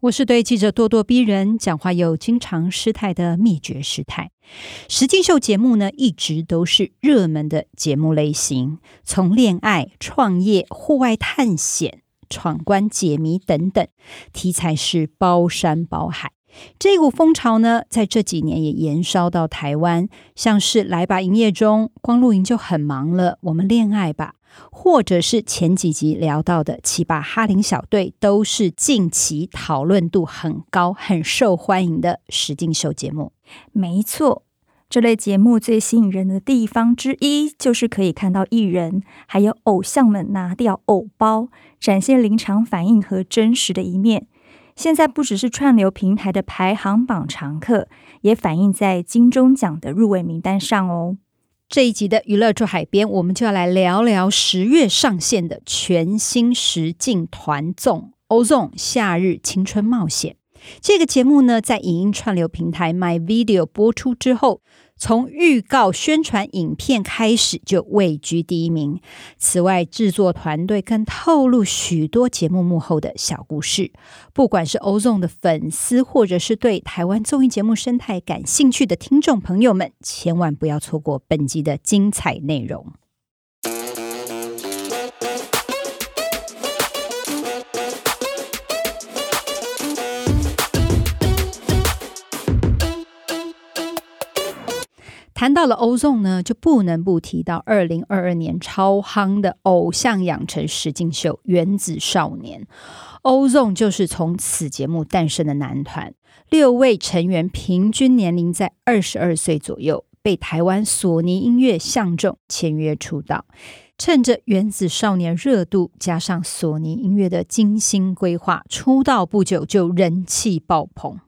我是对记者咄咄逼人、讲话又经常失态的灭绝师太。实境秀节目呢，一直都是热门的节目类型，从恋爱、创业、户外探险、闯关解谜等等，题材是包山包海。这股风潮呢，在这几年也延烧到台湾，像是来吧营业中，光露营就很忙了，我们恋爱吧。或者是前几集聊到的七八哈林小队，都是近期讨论度很高、很受欢迎的实境秀节目。没错，这类节目最吸引人的地方之一，就是可以看到艺人还有偶像们拿掉偶包，展现临场反应和真实的一面。现在不只是串流平台的排行榜常客，也反映在金钟奖的入围名单上哦。这一集的娱乐住海边，我们就要来聊聊十月上线的全新实境团综《Ozone 夏日青春冒险》。这个节目呢，在影音串流平台 My Video 播出之后，从预告宣传影片开始就位居第一名。此外，制作团队更透露许多节目幕后的小故事。不管是欧纵的粉丝，或者是对台湾综艺节目生态感兴趣的听众朋友们，千万不要错过本集的精彩内容。谈到了 Ozone 呢，就不能不提到二零二二年超夯的偶像养成实境秀《原子少年》。Ozone 就是从此节目诞生的男团，六位成员平均年龄在二十二岁左右，被台湾索尼音乐相中签约出道。趁着《原子少年》热度，加上索尼音乐的精心规划，出道不久就人气爆棚。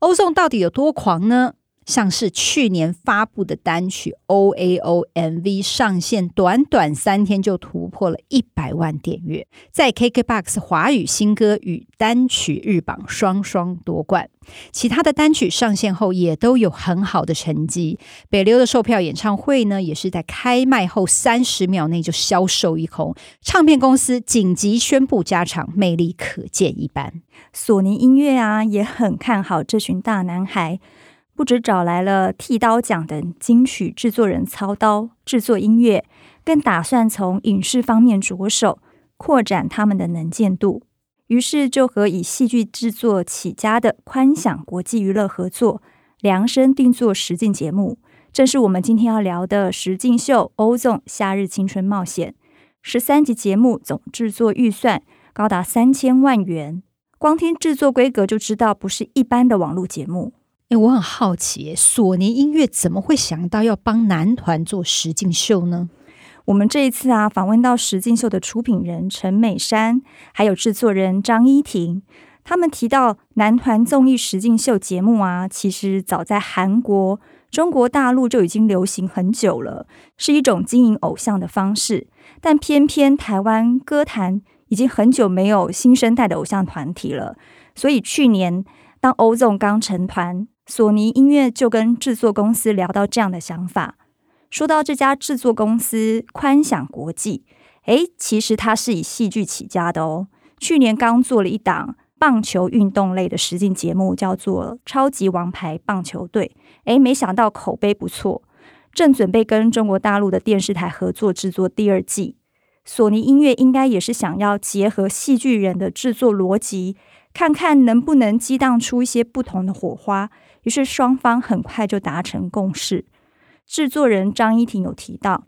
欧纵到底有多狂呢？像是去年发布的单曲《O A O》MV 上线，短短三天就突破了一百万点阅，在 KKBOX 华语新歌与单曲日榜双双夺冠。其他的单曲上线后也都有很好的成绩。北流的售票演唱会呢，也是在开卖后三十秒内就销售一空，唱片公司紧急宣布加场，魅力可见一斑。索尼音乐啊，也很看好这群大男孩。不止找来了剃刀奖等金曲制作人操刀制作音乐，更打算从影视方面着手扩展他们的能见度。于是就和以戏剧制作起家的宽享国际娱乐合作，量身定做实境节目，正是我们今天要聊的实境秀《欧纵夏日青春冒险》。十三集节目总制作预算高达三千万元，光听制作规格就知道不是一般的网络节目。诶，我很好奇，索尼音乐怎么会想到要帮男团做实境秀呢？我们这一次啊，访问到实境秀的出品人陈美珊，还有制作人张依婷，他们提到男团综艺实境秀节目啊，其实早在韩国、中国大陆就已经流行很久了，是一种经营偶像的方式。但偏偏台湾歌坛已经很久没有新生代的偶像团体了，所以去年当 Ozone 刚成团。索尼音乐就跟制作公司聊到这样的想法，说到这家制作公司宽享国际，诶，其实它是以戏剧起家的哦。去年刚做了一档棒球运动类的实境节目，叫做《超级王牌棒球队》，诶，没想到口碑不错，正准备跟中国大陆的电视台合作制作第二季。索尼音乐应该也是想要结合戏剧人的制作逻辑，看看能不能激荡出一些不同的火花。于是双方很快就达成共识。制作人张依婷有提到，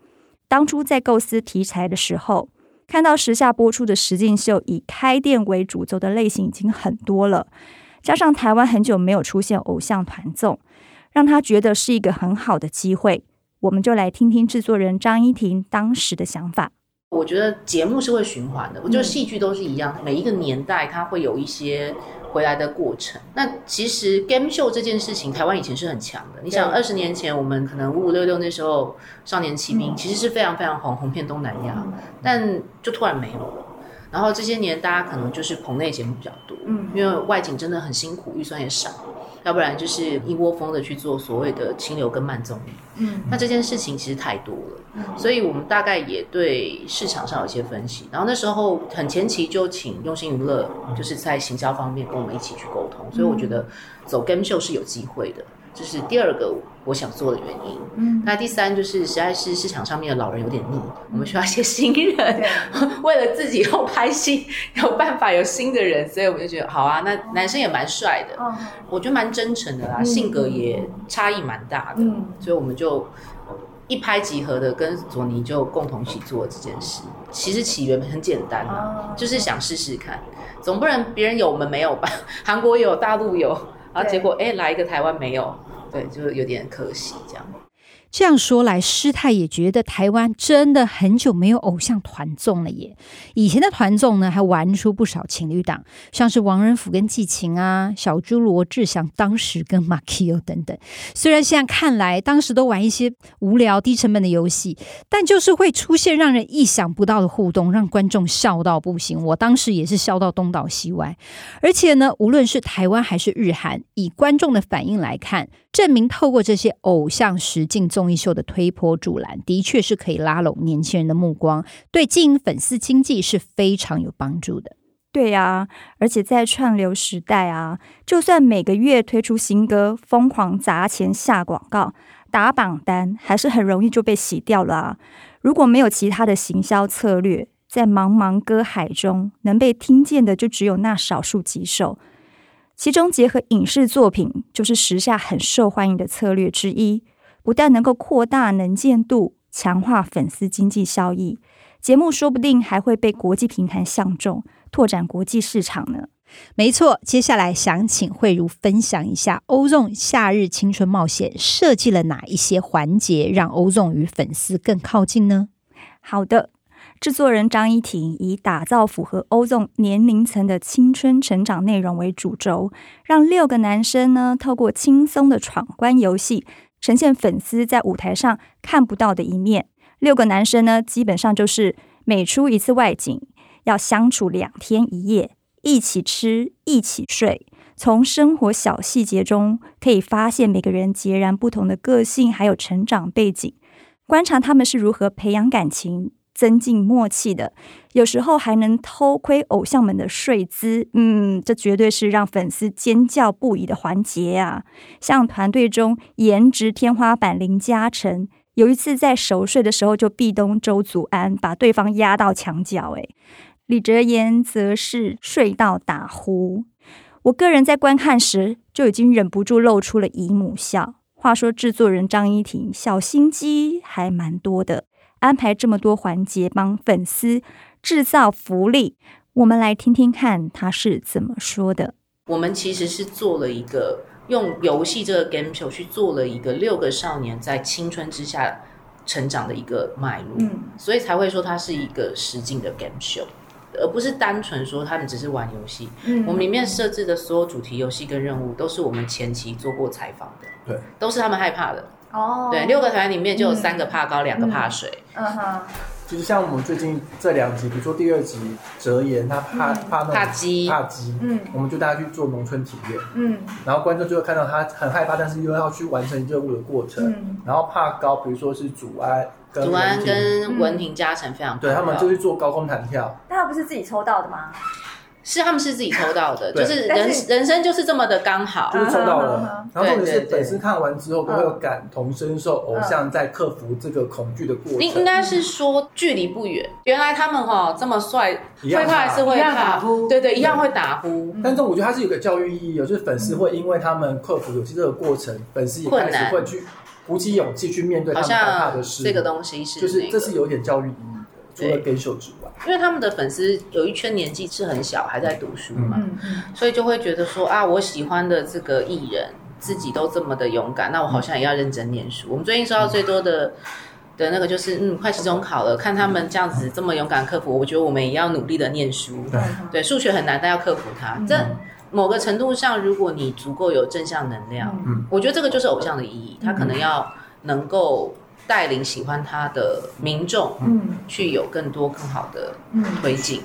当初在构思题材的时候，看到时下播出的实境秀以开店为主轴的类型已经很多了，加上台湾很久没有出现偶像团综，让他觉得是一个很好的机会。我们就来听听制作人张依婷当时的想法。我觉得节目是会循环的，我觉得戏剧都是一样，每一个年代它会有一些回来的过程。那其实 game show 这件事情，台湾以前是很强的。你想，二十年前我们可能五五六六那时候，少年骑兵其实是非常非常红，红遍东南亚，但就突然没有了。然后这些年大家可能就是棚内节目比较多，嗯，因为外景真的很辛苦，预算也少。要不然就是一窝蜂的去做所谓的清流跟慢综艺，嗯，那这件事情其实太多了，嗯，所以我们大概也对市场上有一些分析，然后那时候很前期就请用心娱乐，就是在行销方面跟我们一起去沟通，所以我觉得走 game show 是有机会的。这是第二个我想做的原因。嗯，那第三就是实在是市场上面的老人有点腻，我们需要一些新人，为了自己后拍戏有办法有新的人，所以我们就觉得好啊。那男生也蛮帅的，我觉得蛮真诚的啦，性格也差异蛮大的，所以我们就一拍即合的跟索尼就共同一起做这件事。其实起源很简单嘛，就是想试试看，总不能别人有我们没有吧？韩国有，大陆有。然后结果，哎，来一个台湾没有，对，就有点可惜这样。这样说来，师太也觉得台湾真的很久没有偶像团综了耶。以前的团综呢，还玩出不少情侣档，像是王仁甫跟季晴啊，小猪罗志祥当时跟马 Kio 等等。虽然现在看来，当时都玩一些无聊低成本的游戏，但就是会出现让人意想不到的互动，让观众笑到不行。我当时也是笑到东倒西歪。而且呢，无论是台湾还是日韩，以观众的反应来看，证明透过这些偶像实境综综艺秀的推波助澜，的确是可以拉拢年轻人的目光，对经营粉丝经济是非常有帮助的。对呀、啊，而且在串流时代啊，就算每个月推出新歌，疯狂砸钱下广告、打榜单，还是很容易就被洗掉了啊。如果没有其他的行销策略，在茫茫歌海中，能被听见的就只有那少数几首。其中结合影视作品，就是时下很受欢迎的策略之一。不但能够扩大能见度，强化粉丝经济效益，节目说不定还会被国际平台相中，拓展国际市场呢。没错，接下来想请慧如分享一下欧纵夏日青春冒险设计了哪一些环节，让欧纵与粉丝更靠近呢？好的。制作人张依婷以打造符合欧纵年龄层的青春成长内容为主轴，让六个男生呢透过轻松的闯关游戏，呈现粉丝在舞台上看不到的一面。六个男生呢，基本上就是每出一次外景，要相处两天一夜，一起吃，一起睡。从生活小细节中可以发现每个人截然不同的个性，还有成长背景。观察他们是如何培养感情。增进默契的，有时候还能偷窥偶像们的睡姿，嗯，这绝对是让粉丝尖叫不已的环节啊！像团队中颜值天花板林嘉诚，有一次在熟睡的时候就壁咚周祖安，把对方压到墙角。诶，李哲言则是睡到打呼。我个人在观看时就已经忍不住露出了姨母笑。话说制作人张依婷小心机还蛮多的。安排这么多环节帮粉丝制造福利，我们来听听看他是怎么说的。我们其实是做了一个用游戏这个 game show 去做了一个六个少年在青春之下成长的一个脉络，嗯，所以才会说它是一个实景的 game show，而不是单纯说他们只是玩游戏。嗯，我们里面设置的所有主题游戏跟任务都是我们前期做过采访的，对，都是他们害怕的。哦，对，六个团里面就有三个怕高，两、嗯、个怕水。嗯哼，其实像我们最近这两集，比如说第二集哲言，他怕、嗯、怕那怕鸡，怕鸡，嗯，我们就带他去做农村体验，嗯，然后观众就会看到他很害怕，但是又要去完成任务的过程。嗯，然后怕高，比如说是祖安跟祖安跟文婷嘉诚非常对，他们就去做高空弹跳。那他不是自己抽到的吗？是他们是自己抽到的，就是人人生就是这么的刚好，就是抽到了。然后重点是粉丝看完之后都会有感同身受，偶像在克服这个恐惧的过程。应应该是说距离不远，原来他们哈这么帅，会怕还是会怕？对对，一样会打呼。但是我觉得它是有个教育意义，就是粉丝会因为他们克服有些这个过程，粉丝也开始会去鼓起勇气去面对他们害怕的事。这个东西是就是这是有点教育意义。除了给秀之外，因为他们的粉丝有一圈年纪是很小，还在读书嘛，所以就会觉得说啊，我喜欢的这个艺人自己都这么的勇敢，那我好像也要认真念书。我们最近收到最多的。的那个就是，嗯，快期中考了，看他们这样子这么勇敢克服，我觉得我们也要努力的念书。对，对，数学很难，但要克服它。这某个程度上，如果你足够有正向能量，嗯，我觉得这个就是偶像的意义，他可能要能够带领喜欢他的民众，嗯，去有更多更好的推进。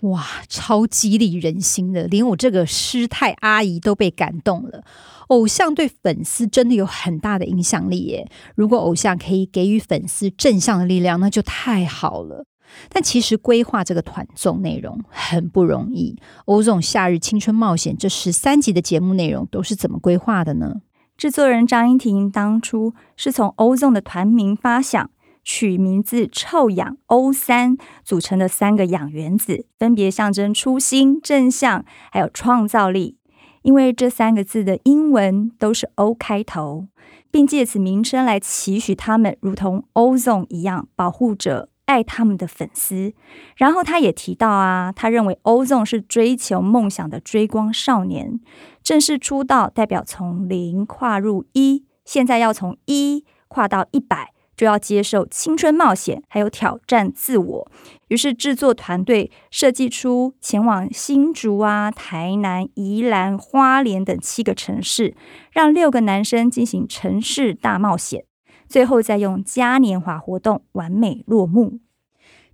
哇，超激励人心的，连我这个师太阿姨都被感动了。偶像对粉丝真的有很大的影响力耶！如果偶像可以给予粉丝正向的力量，那就太好了。但其实规划这个团综内容很不容易。欧总夏日青春冒险这十三集的节目内容都是怎么规划的呢？制作人张英婷当初是从 ozone 的团名发想。取名字“臭氧 O 三”组成的三个氧原子，分别象征初心、正向，还有创造力。因为这三个字的英文都是 O 开头，并借此名称来期许他们如同 Ozone 一样，保护着爱他们的粉丝。然后他也提到啊，他认为 ozon 是追求梦想的追光少年，正式出道代表从零跨入一，现在要从一跨到一百。就要接受青春冒险，还有挑战自我。于是制作团队设计出前往新竹啊、台南、宜兰、花莲等七个城市，让六个男生进行城市大冒险，最后再用嘉年华活动完美落幕。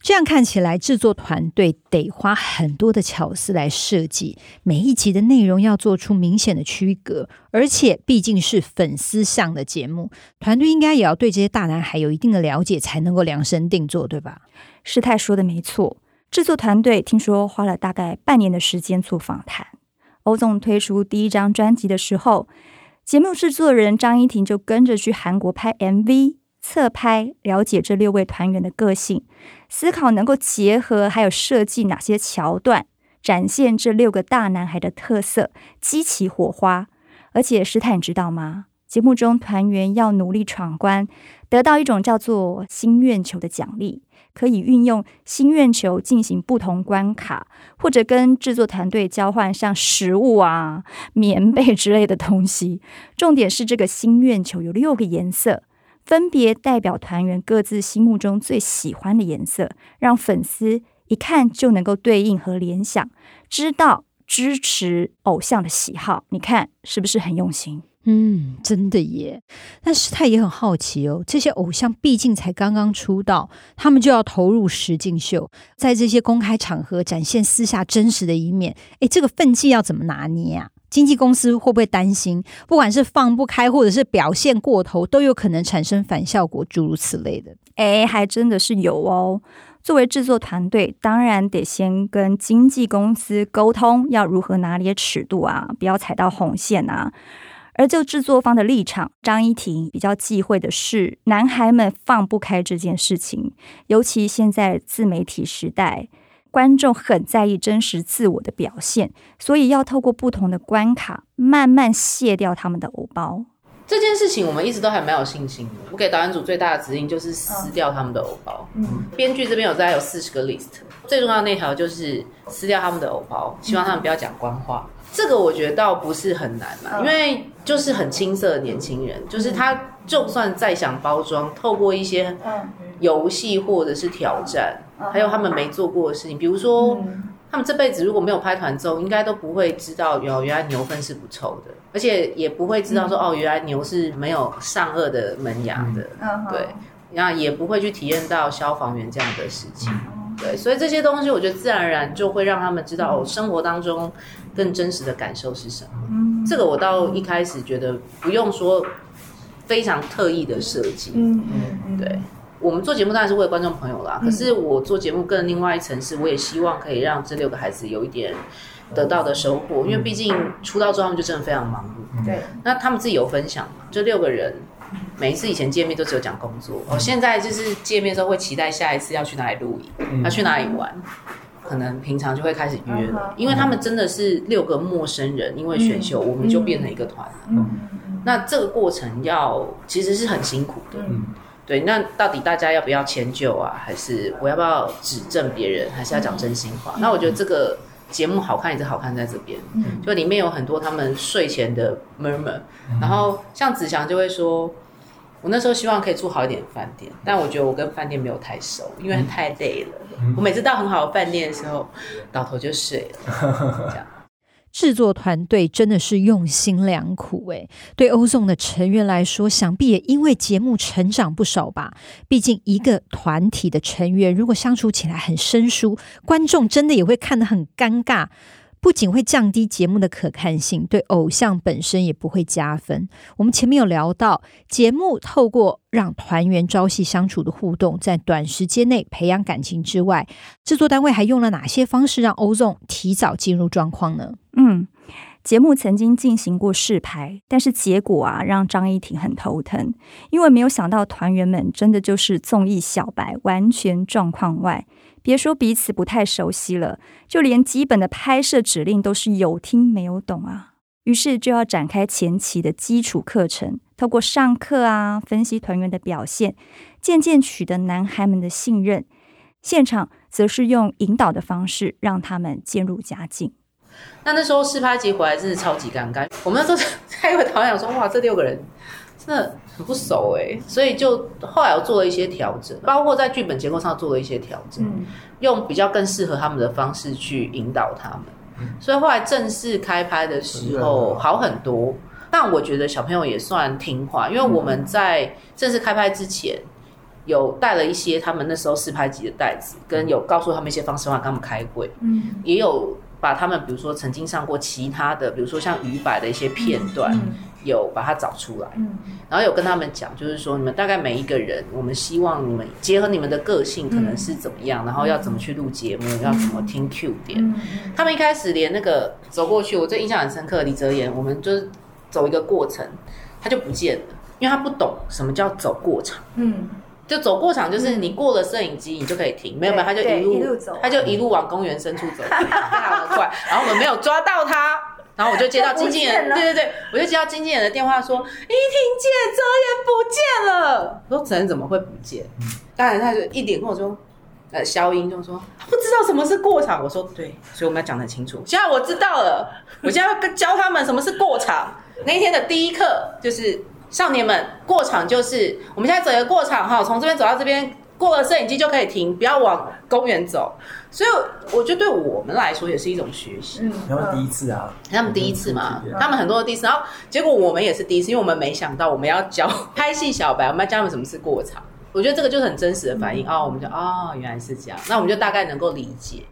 这样看起来，制作团队得花很多的巧思来设计每一集的内容，要做出明显的区隔。而且毕竟是粉丝向的节目，团队应该也要对这些大男孩有一定的了解，才能够量身定做，对吧？师太说的没错，制作团队听说花了大概半年的时间做访谈。欧总推出第一张专辑的时候，节目制作人张依婷就跟着去韩国拍 MV。侧拍了解这六位团员的个性，思考能够结合还有设计哪些桥段，展现这六个大男孩的特色，激起火花。而且师太你知道吗？节目中团员要努力闯关，得到一种叫做心愿球的奖励，可以运用心愿球进行不同关卡，或者跟制作团队交换像食物啊、棉被之类的东西。重点是这个心愿球有六个颜色。分别代表团员各自心目中最喜欢的颜色，让粉丝一看就能够对应和联想，知道支持偶像的喜好。你看是不是很用心？嗯，真的耶。但是他也很好奇哦，这些偶像毕竟才刚刚出道，他们就要投入实境秀，在这些公开场合展现私下真实的一面，诶，这个分际要怎么拿捏啊？经纪公司会不会担心，不管是放不开，或者是表现过头，都有可能产生反效果，诸如此类的？哎，还真的是有哦。作为制作团队，当然得先跟经纪公司沟通，要如何拿捏尺度啊，不要踩到红线啊。而就制作方的立场，张依婷比较忌讳的是男孩们放不开这件事情，尤其现在自媒体时代。观众很在意真实自我的表现，所以要透过不同的关卡，慢慢卸掉他们的偶包。这件事情我们一直都还蛮有信心的。我给导演组最大的指令就是撕掉他们的偶包。嗯，编剧这边有大概有四十个 list，最重要的那条就是撕掉他们的偶包，希望他们不要讲官话。这个我觉得倒不是很难嘛，因为就是很青涩的年轻人，就是他就算再想包装，透过一些游戏或者是挑战，还有他们没做过的事情，比如说他们这辈子如果没有拍团综，应该都不会知道哦原来牛粪是不臭的，而且也不会知道说哦，原来牛是没有上颚的门牙的，对，然后也不会去体验到消防员这样的事情。对，所以这些东西，我觉得自然而然就会让他们知道，哦，生活当中更真实的感受是什么。嗯，这个我到一开始觉得不用说非常特意的设计。嗯嗯，对，我们做节目当然是为了观众朋友啦。可是我做节目更另外一层是，我也希望可以让这六个孩子有一点得到的收获，因为毕竟出道之后他们就真的非常忙碌。对，那他们自己有分享嘛？这六个人。每一次以前见面都只有讲工作，哦，现在就是见面的时候会期待下一次要去哪里露营，要去哪里玩，可能平常就会开始约了，因为他们真的是六个陌生人，因为选秀我们就变成一个团了。那这个过程要其实是很辛苦的，对。那到底大家要不要迁就啊？还是我要不要指正别人？还是要讲真心话？那我觉得这个节目好看也是好看在这边，就里面有很多他们睡前的 murmur，然后像子祥就会说。我那时候希望可以住好一点的饭店，但我觉得我跟饭店没有太熟，因为太累了。嗯、我每次到很好的饭店的时候，倒头就睡了。这样，制作团队真的是用心良苦诶。对欧颂的成员来说，想必也因为节目成长不少吧。毕竟一个团体的成员如果相处起来很生疏，观众真的也会看得很尴尬。不仅会降低节目的可看性，对偶像本身也不会加分。我们前面有聊到，节目透过让团员朝夕相处的互动，在短时间内培养感情之外，制作单位还用了哪些方式让欧纵提早进入状况呢？嗯，节目曾经进行过试拍，但是结果啊，让张一婷很头疼，因为没有想到团员们真的就是综艺小白，完全状况外。别说彼此不太熟悉了，就连基本的拍摄指令都是有听没有懂啊。于是就要展开前期的基础课程，透过上课啊，分析团员的表现，渐渐取得男孩们的信任。现场则是用引导的方式，让他们渐入佳境。那那时候试拍集回来真是超级尴尬，我们那时候开会讨论说，哇，这六个人。真的很不熟哎，所以就后来我做了一些调整，包括在剧本结构上做了一些调整，嗯、用比较更适合他们的方式去引导他们。嗯、所以后来正式开拍的时候好很多，但我觉得小朋友也算听话，因为我们在正式开拍之前有带了一些他们那时候试拍集的袋子，跟有告诉他们一些方式，让他们开会，嗯，也有把他们比如说曾经上过其他的，比如说像鱼摆的一些片段。有把它找出来，嗯，然后有跟他们讲，就是说你们大概每一个人，我们希望你们结合你们的个性，可能是怎么样，然后要怎么去录节目，要怎么听 Q 点。他们一开始连那个走过去，我最印象很深刻，李泽言，我们就是走一个过程，他就不见了，因为他不懂什么叫走过场，嗯，就走过场就是你过了摄影机，你就可以停，没有没有，他就一路走，他就一路往公园深处走，非常的快，然后我们没有抓到他。然后我就接到经纪人，对对对，我就接到经纪人的电话说：“依婷姐，泽言不见了。”我说：“泽言怎么会不见？”当然他就一脸跟我说：“呃，消音就说他不知道什么是过场。”我说：“对，所以我们要讲得很清楚。现在我知道了，我现在要教他们什么是过场。那一天的第一课就是少年们，过场就是我们现在整个过场哈，从这边走到这边。”过了摄影机就可以停，不要往公园走。所以我觉得对我们来说也是一种学习。嗯，他们第一次啊，他们第一次嘛，他们很多的第一次。然后结果我们也是第一次，因为我们没想到我们要教拍戏小白，我们要教他们什么是过场。我觉得这个就是很真实的反应啊、嗯哦。我们就啊、哦，原来是这样，那我们就大概能够理解。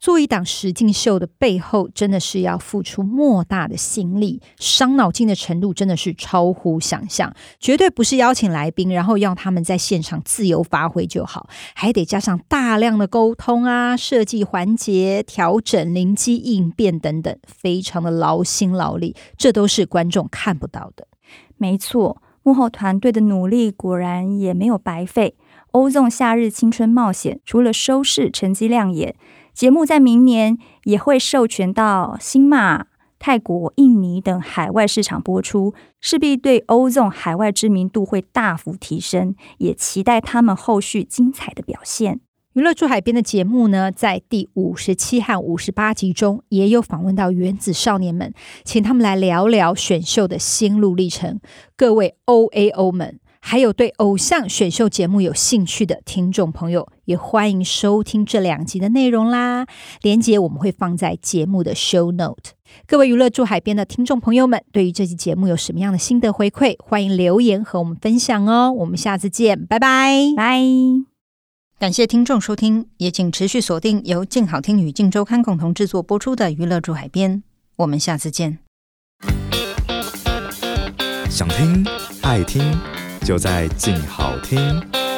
做一档实境秀的背后，真的是要付出莫大的心力，伤脑筋的程度真的是超乎想象。绝对不是邀请来宾，然后要他们在现场自由发挥就好，还得加上大量的沟通啊、设计环节、调整、灵机应变等等，非常的劳心劳力，这都是观众看不到的。没错，幕后团队的努力果然也没有白费。欧纵夏日青春冒险除了收视成绩亮眼。节目在明年也会授权到新马、泰国、印尼等海外市场播出，势必对欧颂海外知名度会大幅提升，也期待他们后续精彩的表现。娱乐驻海边的节目呢，在第五十七和五十八集中也有访问到原子少年们，请他们来聊聊选秀的心路历程。各位 OAO 们。还有对偶像选秀节目有兴趣的听众朋友，也欢迎收听这两集的内容啦。连接我们会放在节目的 show note。各位娱乐住海边的听众朋友们，对于这期节目有什么样的心得回馈，欢迎留言和我们分享哦。我们下次见，拜拜拜。感谢听众收听，也请持续锁定由静好听与静周刊共同制作播出的娱乐驻海边。我们下次见。想听爱听。就在静好听。